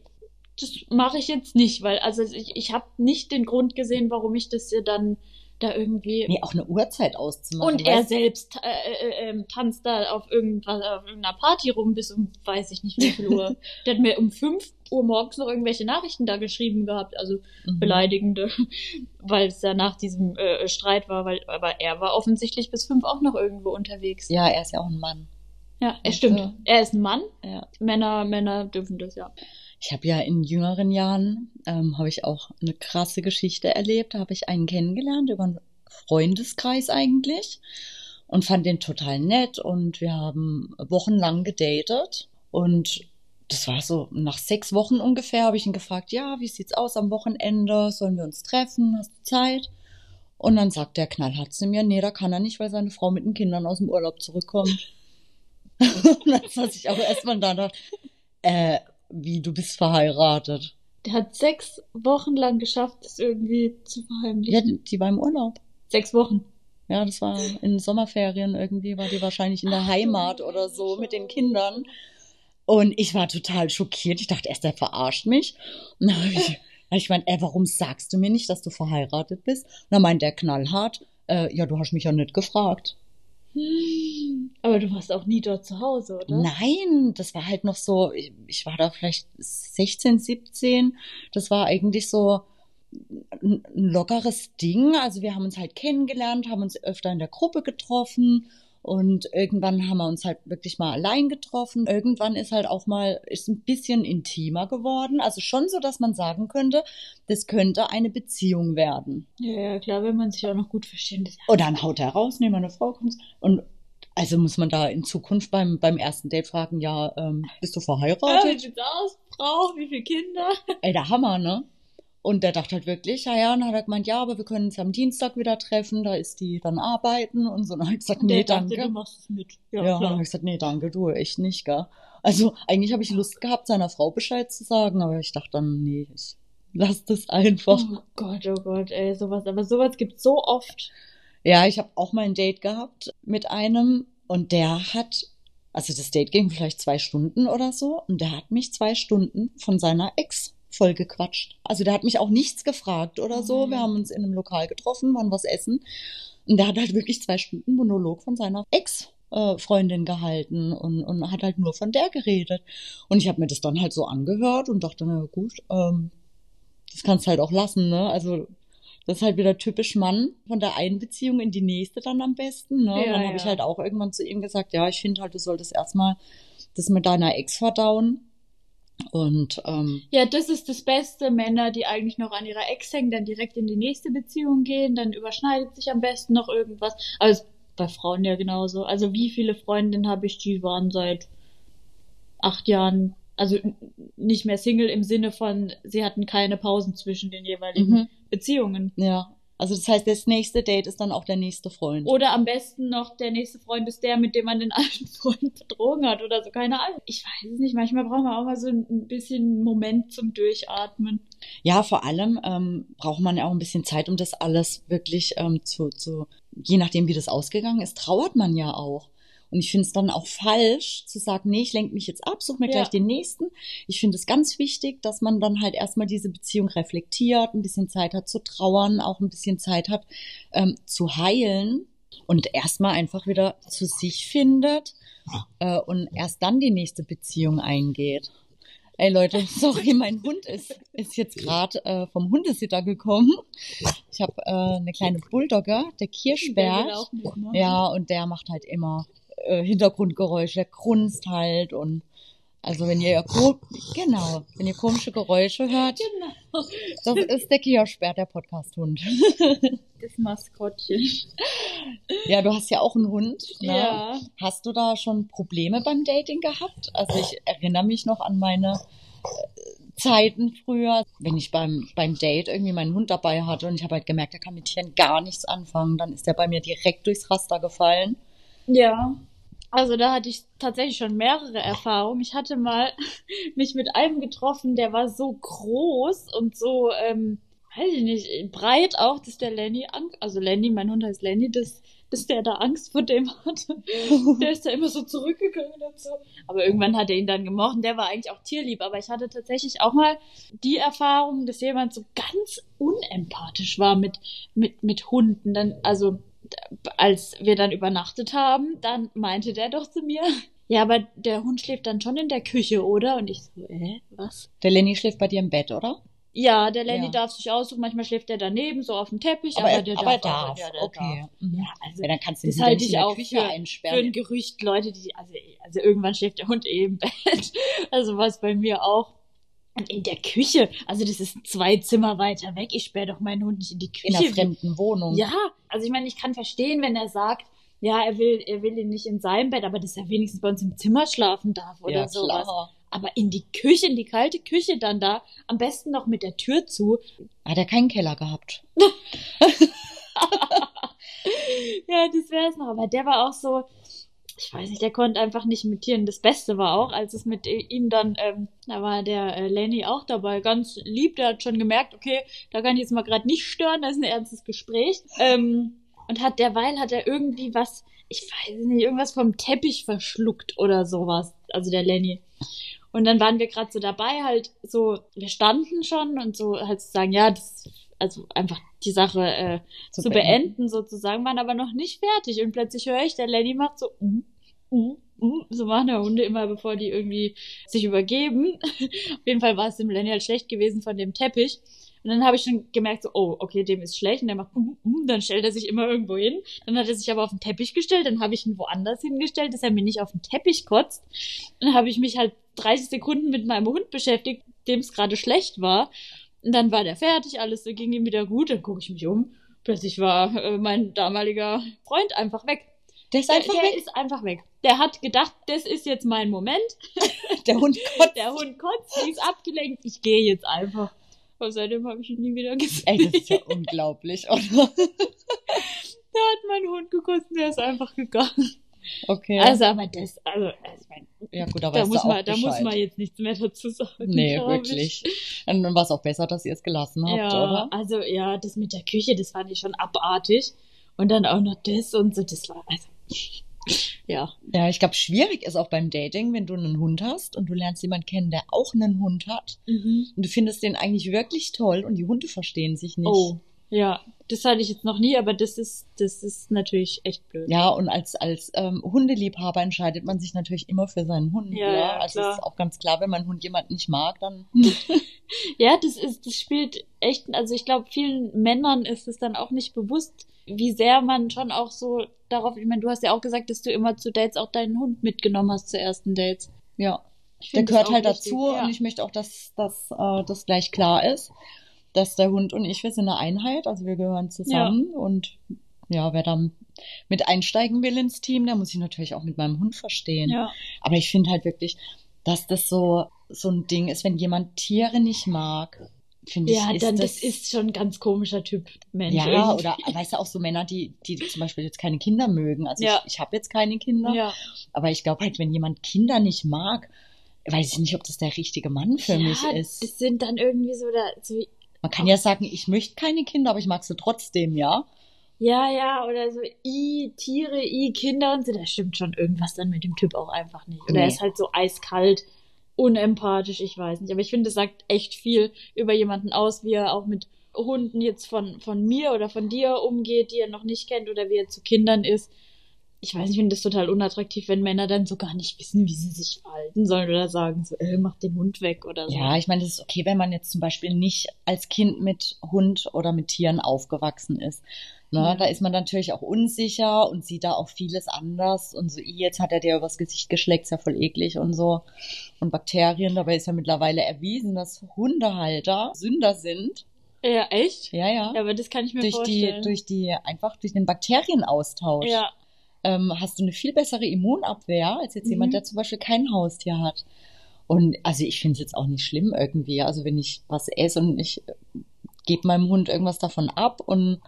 B: das mache ich jetzt nicht, weil, also ich, ich habe nicht den Grund gesehen, warum ich das hier dann da irgendwie.
A: Nee, auch eine Uhrzeit auszumachen.
B: und er selbst äh, äh, ähm, tanzt da auf irgendwas, auf irgendeiner Party rum bis um weiß ich nicht wie viel Uhr. Der hat mir um fünf Uhr morgens noch irgendwelche Nachrichten da geschrieben gehabt, also
A: Mhm.
B: beleidigende, weil es ja nach diesem äh, Streit war, weil aber er war offensichtlich bis fünf auch noch irgendwo unterwegs.
A: Ja, er ist ja auch ein Mann.
B: Ja, es
A: Weißt
B: stimmt.
A: du?
B: Er ist ein Mann.
A: Ja.
B: Männer, Männer dürfen das ja.
A: Ich habe ja in jüngeren Jahren, ähm, habe ich auch eine krasse Geschichte erlebt. Da habe ich einen kennengelernt über einen Freundeskreis eigentlich und fand den total nett und wir haben wochenlang gedatet und das war so nach sechs Wochen ungefähr habe ich ihn gefragt, ja, wie sieht's aus am Wochenende? Sollen wir uns treffen? Hast du Zeit? Und dann sagt der knallhart zu mir, nee, da kann er nicht, weil seine Frau mit den Kindern aus dem Urlaub zurückkommt. und dann saß ich auch erstmal da dachte, äh, wie, du bist verheiratet.
B: Der hat sechs Wochen lang geschafft, das irgendwie zu
A: Ja,
B: verheimlichen.
A: die war im Urlaub.
B: Sechs Wochen.
A: Ja, das war in Sommerferien irgendwie, war die wahrscheinlich in der Heimat oder so mit den Kindern. Und ich war total schockiert. Ich dachte erst, der verarscht mich. Und dann habe ich, ich meinte, ey, warum sagst du mir nicht, dass du verheiratet bist? Und dann meint der knallhart, äh, ja, du hast mich ja nicht gefragt.
B: Aber du warst auch nie dort zu Hause, oder?
A: Nein, das war halt noch so, ich ich war da vielleicht 16, 17. Das war eigentlich so ein ein lockeres Ding. Also wir haben uns halt kennengelernt, haben uns öfter in der Gruppe getroffen und irgendwann haben wir uns halt wirklich mal allein getroffen. Irgendwann ist halt auch mal, ist ein bisschen intimer geworden. Also schon so, dass man sagen könnte, das könnte eine Beziehung werden.
B: Ja, ja, klar, wenn man sich auch noch gut versteht.
A: Und dann haut er raus, nee, meine Frau kommt. Und also muss man da in Zukunft beim, beim ersten Date fragen, ja, ähm, bist du
B: Ah, wie
A: verheiratet?
B: sieht's aus? Frau, wie viele Kinder?
A: Ey, der Hammer, ne? Und der dachte halt wirklich, ja, ja, und dann hat er gemeint, ja, aber wir können uns am Dienstag wieder treffen, da ist die dann arbeiten und so. Und dann hab ich gesagt, nee,
B: Der dachte,
A: danke.
B: du machst es mit.
A: Ja,
B: Ja,
A: dann habe ich gesagt, nee, danke, du, echt nicht, gell? Also eigentlich habe ich Lust gehabt, seiner Frau Bescheid zu sagen, aber ich dachte dann, nee, ich lass das einfach.
B: Oh Gott, oh Gott, ey, sowas. Aber sowas gibt's so oft.
A: Ja, ich habe auch mal ein Date gehabt mit einem und der hat, also das Date ging vielleicht zwei Stunden oder so und der hat mich zwei Stunden von seiner Ex voll gequatscht. Also der hat mich auch nichts gefragt oder so.
B: Oh.
A: Wir haben uns in einem Lokal getroffen, waren was essen und der hat halt wirklich zwei Stunden Monolog von seiner Ex. äh, Freundin gehalten und, und hat halt nur von der geredet. Und ich habe mir das dann halt so angehört und dachte, na gut, ähm, das kannst halt auch lassen, ne? Also das ist halt wieder typisch Mann von der einen Beziehung in die nächste dann am besten. Ne?
B: Ja,
A: dann habe ich
B: ja.
A: halt auch irgendwann zu ihm gesagt, ja, ich finde halt, du solltest erstmal das mit deiner Ex verdauen. Und ähm,
B: Ja, das ist das Beste. Männer, die eigentlich noch an ihrer Ex hängen, dann direkt in die nächste Beziehung gehen, dann überschneidet sich am besten noch irgendwas. Also bei Frauen ja genauso. Also wie viele Freundinnen habe ich, die waren seit acht Jahren, also nicht mehr Single im Sinne von, sie hatten keine Pausen zwischen den jeweiligen
A: Mhm.
B: Beziehungen.
A: ja, also das heißt, das nächste Date ist dann auch der nächste Freund.
B: Oder am besten noch der nächste Freund ist der, mit dem man den alten Freund betrogen hat oder so, keine Ahnung. Ich weiß es nicht, manchmal braucht man auch mal so ein bisschen Moment zum Durchatmen.
A: Ja, vor allem ähm, braucht man ja auch ein bisschen Zeit, um das alles wirklich ähm, zu, zu, je nachdem, wie das ausgegangen ist, trauert man ja auch. Und ich finde es dann auch falsch zu sagen, nee, ich lenke mich jetzt ab, suche mir
B: Ja.
A: gleich den nächsten. Ich finde es ganz wichtig, dass man dann halt erstmal diese Beziehung reflektiert, ein bisschen Zeit hat zu trauern, auch ein bisschen Zeit hat ähm, zu heilen und erstmal einfach wieder zu sich findet äh, und erst dann die nächste Beziehung eingeht. Ey Leute, sorry, mein Hund ist, ist jetzt gerade äh, vom Hundesitter gekommen. Ich habe äh, eine kleine Bulldogger, der
B: mit, ne?
A: Ja, und der macht halt immer äh, Hintergrundgeräusche, der grunzt halt und also wenn ihr ko genau, wenn ihr komische Geräusche hört,
B: Genau.
A: das ist der Kirschbär, der Podcast-Hund.
B: Das Maskottchen.
A: Ja, du hast ja auch einen Hund. Ne?
B: Ja.
A: Hast du da schon Probleme beim Dating gehabt? Also ich erinnere mich noch an meine äh, Zeiten früher, wenn ich beim, beim Date irgendwie meinen Hund dabei hatte und ich habe halt gemerkt, der kann mit Tieren gar nichts anfangen, dann ist der bei mir direkt durchs Raster gefallen.
B: Ja. Also da hatte ich tatsächlich schon mehrere Erfahrungen. Ich hatte mal mich mit einem getroffen, der war so groß und so, ähm, weiß ich nicht, breit auch, dass der Lenny, Angst, also Lenny, mein Hund heißt Lenny, dass, dass der da Angst vor dem hatte. Der ist da immer so zurückgegangen und so. Aber irgendwann hat er ihn dann gemocht und der war eigentlich auch tierlieb. Aber ich hatte tatsächlich auch mal die Erfahrung, dass jemand so ganz unempathisch war mit, mit, mit Hunden. Dann, also, als wir dann übernachtet haben, dann meinte der doch zu mir, ja, aber der Hund schläft dann schon in der Küche, oder? Und ich so, äh, was?
A: Der Lenny schläft bei dir im Bett, oder?
B: Ja, der Lenny
A: Ja.
B: darf sich aussuchen. Manchmal schläft er daneben, so auf dem Teppich.
A: Aber, er,
B: der
A: aber er
B: auch-
A: darf.
B: ja, der
A: okay.
B: darf.
A: Mhm.
B: Ja, also
A: Ja, dann kannst du
B: das halte ich auch
A: Küche
B: für, für ein
A: einsperren.
B: Gerücht, Leute, die, also, also irgendwann schläft der Hund eh im Bett. Also was bei mir auch. Und in der Küche, also das ist zwei Zimmer weiter weg. Ich sperre doch meinen Hund nicht in die
A: In
B: Küche.
A: einer fremden Wohnung.
B: Ja, also ich meine, ich kann verstehen, wenn er sagt, ja, er will, er will ihn nicht in seinem Bett, aber dass er wenigstens bei uns im Zimmer schlafen darf oder
A: ja
B: sowas.
A: klar.
B: Aber in die Küche, in die kalte Küche dann da, am besten noch mit der Tür zu.
A: Hat er keinen Keller gehabt.
B: Ja, das wäre es noch. Aber der war auch so, ich weiß nicht, der konnte einfach nicht imitieren. Das Beste war auch, als es mit ihm dann, ähm, da war der äh, Lenny auch dabei, ganz lieb. Der hat schon gemerkt, okay, da kann ich jetzt mal gerade nicht stören, das ist ein ernstes Gespräch. Ähm, und hat derweil hat er irgendwie was, ich weiß nicht, irgendwas vom Teppich verschluckt oder sowas. Also der Lenny. Und dann waren wir gerade so dabei, halt so, wir standen schon und so halt zu sagen, ja, das, also einfach die Sache äh,
A: Zu
B: zu, beenden. sozusagen, waren aber noch nicht fertig. Und plötzlich höre ich, der Lenny macht so, uh, uh, uh, so machen ja Hunde immer, bevor die irgendwie sich übergeben. Auf jeden Fall war es dem halt schlecht gewesen von dem Teppich. Und dann habe ich schon gemerkt, so, oh, okay, dem ist schlecht. Und der macht, uh, dann stellt er sich immer irgendwo hin. Dann hat er sich aber auf den Teppich gestellt. Dann habe ich ihn woanders hingestellt, dass er mir nicht auf den Teppich kotzt. Dann habe ich mich halt 30 Sekunden mit meinem Hund beschäftigt, dem es gerade schlecht war. Und dann war der fertig, alles ging ihm wieder gut. Dann gucke ich mich um. Plötzlich war äh, mein damaliger Freund einfach weg.
A: Der ist
B: Der,
A: einfach
B: der
A: weg.
B: ist einfach weg. Der hat gedacht, das ist jetzt mein Moment.
A: Der Hund kotzt.
B: Der Hund kotzt, die ist abgelenkt. Ich gehe jetzt einfach. Und seitdem habe ich ihn nie wieder gesehen.
A: Ey, das ist ja unglaublich, oder?
B: Da hat mein Hund gekotzt und der ist einfach gegangen.
A: Okay.
B: Also, aber das, also, also ich mein,
A: ja, gut,
B: da, muss man, da muss man jetzt nichts mehr dazu sagen.
A: Nee, wirklich.
B: Ich.
A: Dann war es auch besser, dass ihr es gelassen habt,
B: ja,
A: oder?
B: also ja, das mit der Küche, das fand ich schon abartig. Und dann auch noch das und so, das war, also, ja.
A: Ja, ich glaube, schwierig ist auch beim Dating, wenn du einen Hund hast und du lernst jemanden kennen, der auch einen Hund hat.
B: Mhm.
A: Und du findest den eigentlich wirklich toll und die Hunde verstehen sich nicht.
B: Oh, ja, das hatte ich jetzt noch nie, aber das ist, das ist natürlich echt blöd.
A: Ja, und als, als ähm, Hundeliebhaber entscheidet man sich natürlich immer für seinen Hund.
B: Ja,
A: Ja, Also es ist auch ganz klar, wenn mein Hund jemanden nicht mag, dann.
B: Ja, das ist, das spielt echt, also ich glaube, vielen Männern ist es dann auch nicht bewusst, wie sehr man schon auch so darauf, ich meine, du hast ja auch gesagt, dass du immer zu Dates auch deinen Hund mitgenommen hast zu ersten Dates.
A: Ja, der gehört halt
B: wichtig,
A: dazu
B: ja.
A: und ich möchte auch, dass, dass äh, das gleich klar ist, dass der Hund und ich, wir sind eine Einheit, also wir gehören zusammen und ja, wer dann mit einsteigen will ins Team, der muss sich natürlich auch mit meinem Hund verstehen.
B: Ja,
A: Aber ich finde halt wirklich, dass das so, so ein Ding ist, wenn jemand Tiere nicht mag, finde
B: ja
A: ich, ist
B: dann
A: das,
B: das ist schon ein ganz komischer Typ Mensch.
A: ja,
B: irgendwie.
A: oder weißt du auch so Männer, die, die zum Beispiel jetzt keine Kinder mögen. Also
B: Ja.
A: ich, ich habe jetzt keine Kinder,
B: ja.
A: aber ich glaube halt, wenn jemand Kinder nicht mag, weiß ich nicht, ob das der richtige Mann für
B: ja,
A: mich ist.
B: Das sind dann irgendwie so da, so,
A: Man kann ja sagen, ich möchte keine Kinder, aber ich mag sie trotzdem, ja.
B: ja, ja, oder so, i Tiere, i Kinder und so, da stimmt schon irgendwas dann mit dem Typ auch einfach nicht. Oder
A: Nee.
B: er ist halt so eiskalt, unempathisch, ich weiß nicht. Aber ich finde, das sagt echt viel über jemanden aus, wie er auch mit Hunden jetzt von, von mir oder von dir umgeht, die er noch nicht kennt oder wie er zu Kindern ist. Ich weiß nicht, ich finde das total unattraktiv, wenn Männer dann so gar nicht wissen, wie sie sich verhalten sollen oder sagen so, äh, mach den Hund weg oder so.
A: Ja, ich meine, das ist okay, wenn man jetzt zum Beispiel nicht als Kind mit Hund oder mit Tieren aufgewachsen ist. Ne?
B: Ja.
A: Da ist man natürlich auch unsicher und sieht da auch vieles anders. Und so, "Ih, jetzt hat er dir übers Gesicht geschleckt, ist ja voll eklig und so. Und Bakterien, dabei ist ja mittlerweile erwiesen, dass Hundehalter Sünder sind.
B: Ja, echt?
A: Ja, ja.
B: Ja, aber das kann ich mir
A: durch die,
B: vorstellen.
A: durch die, einfach durch den Bakterienaustausch.
B: ja,
A: ähm, hast du eine viel bessere Immunabwehr als jetzt
B: Mhm.
A: jemand, der zum Beispiel kein Haustier hat. Und also ich finde es jetzt auch nicht schlimm irgendwie. Also wenn ich was esse und ich äh, gebe meinem Hund irgendwas davon ab und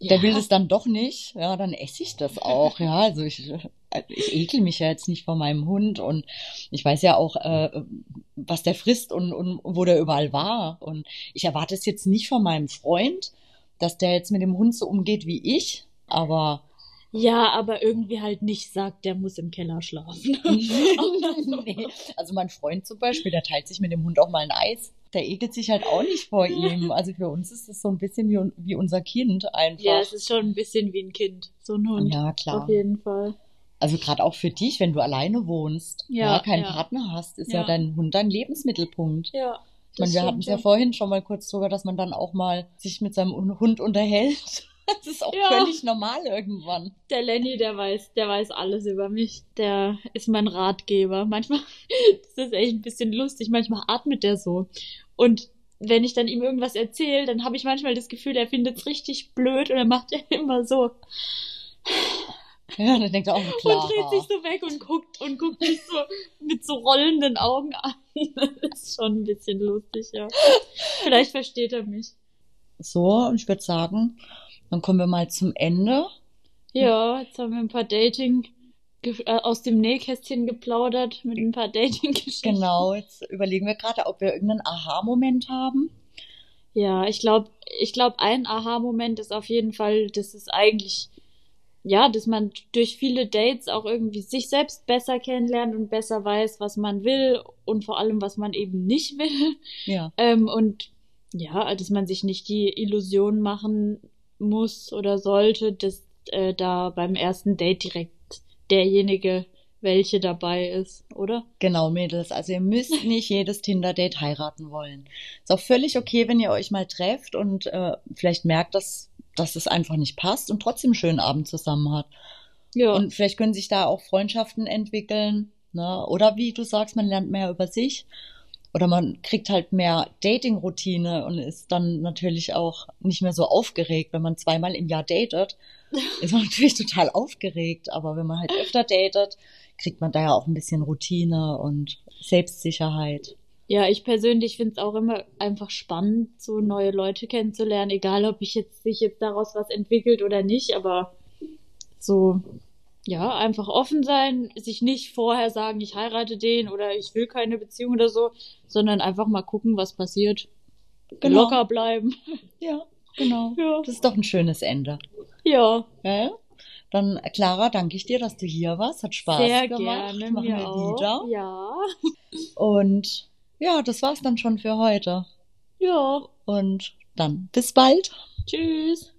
A: der
B: Ja.
A: will es dann doch nicht, ja, dann esse ich das auch. ja, also ich, äh, ich ekel mich ja jetzt nicht vor meinem Hund und ich weiß ja auch, äh, was der frisst und, und wo der überall war. Und ich erwarte es jetzt nicht von meinem Freund, dass der jetzt mit dem Hund so umgeht wie ich, aber
B: Ja, aber irgendwie halt nicht sagt, der muss im Keller schlafen.
A: nee. Also mein Freund zum Beispiel, der teilt sich mit dem Hund auch mal ein Eis. Der ekelt sich halt auch nicht vor ihm. Also für uns ist das so ein bisschen wie, wie unser Kind einfach.
B: ja, es ist schon ein bisschen wie ein Kind, so ein Hund.
A: Ja, klar.
B: Auf jeden Fall.
A: Also gerade auch für dich, wenn du alleine wohnst,
B: Ja,
A: ja, keinen
B: ja.
A: Partner hast, ist ja.
B: Ja.
A: dein Hund dein Lebensmittelpunkt.
B: Ja.
A: Ich meine, wir hatten es ja vorhin schon mal kurz drüber, dass man dann auch mal sich mit seinem Hund unterhält. Das ist auch ja. völlig normal irgendwann.
B: Der Lenny, der weiß, der weiß alles über mich. Der ist mein Ratgeber. Manchmal, das ist echt ein bisschen lustig. Manchmal atmet der so. Und wenn ich dann ihm irgendwas erzähle, dann habe ich manchmal das Gefühl, er findet es richtig blöd und er macht immer so.
A: Ja, dann denkt er auch klar.
B: Und dreht sich so weg und guckt und guckt mich so mit so rollenden Augen an. Das ist schon ein bisschen lustig, ja. Vielleicht versteht er mich.
A: So, und ich würde sagen, dann kommen wir mal zum Ende.
B: Ja, jetzt haben wir ein paar Dating äh, aus dem Nähkästchen geplaudert mit ein paar Dating-Geschichten.
A: Genau, jetzt überlegen wir gerade, ob wir irgendeinen Aha-Moment haben.
B: Ja, ich glaube, ich glaube, ein Aha-Moment ist auf jeden Fall, dass es eigentlich, ja, dass man durch viele Dates auch irgendwie sich selbst besser kennenlernt und besser weiß, was man will und vor allem, was man eben nicht will.
A: Ja.
B: Ähm, und ja, dass man sich nicht die Illusion machen muss oder sollte, dass äh, da beim ersten Date direkt derjenige welche dabei ist, oder?
A: Genau, Mädels. Also ihr müsst nicht jedes Tinder-Date heiraten wollen. Ist auch völlig okay, wenn ihr euch mal trefft und äh, vielleicht merkt, dass, dass es einfach nicht passt und trotzdem einen schönen Abend zusammen hat. Ja. Und vielleicht können sich da auch Freundschaften entwickeln. Ne? Oder wie du sagst, man lernt mehr über sich oder man kriegt halt mehr Dating-Routine und ist dann natürlich auch nicht mehr so aufgeregt. Wenn man zweimal im Jahr datet, ist man natürlich total aufgeregt. Aber wenn man halt öfter datet, kriegt man da ja auch ein bisschen Routine und Selbstsicherheit.
B: Ja, ich persönlich finde es auch immer einfach spannend, so neue Leute kennenzulernen, egal ob ich jetzt sich jetzt daraus was entwickelt oder nicht, aber so ja, einfach offen sein, sich nicht vorher sagen, ich heirate den oder ich will keine Beziehung oder so, sondern einfach mal gucken, was passiert. Genau. Locker bleiben.
A: Ja, genau. Ja. Das ist doch ein schönes Ende.
B: Ja.
A: ja. Dann, Clara, danke ich dir, dass du hier warst. Hat Spaß Sehr gemacht. Gerne, Machen wir wieder.
B: Ja.
A: Und ja, das war's dann schon für heute.
B: Ja.
A: Und dann bis bald.
B: Tschüss.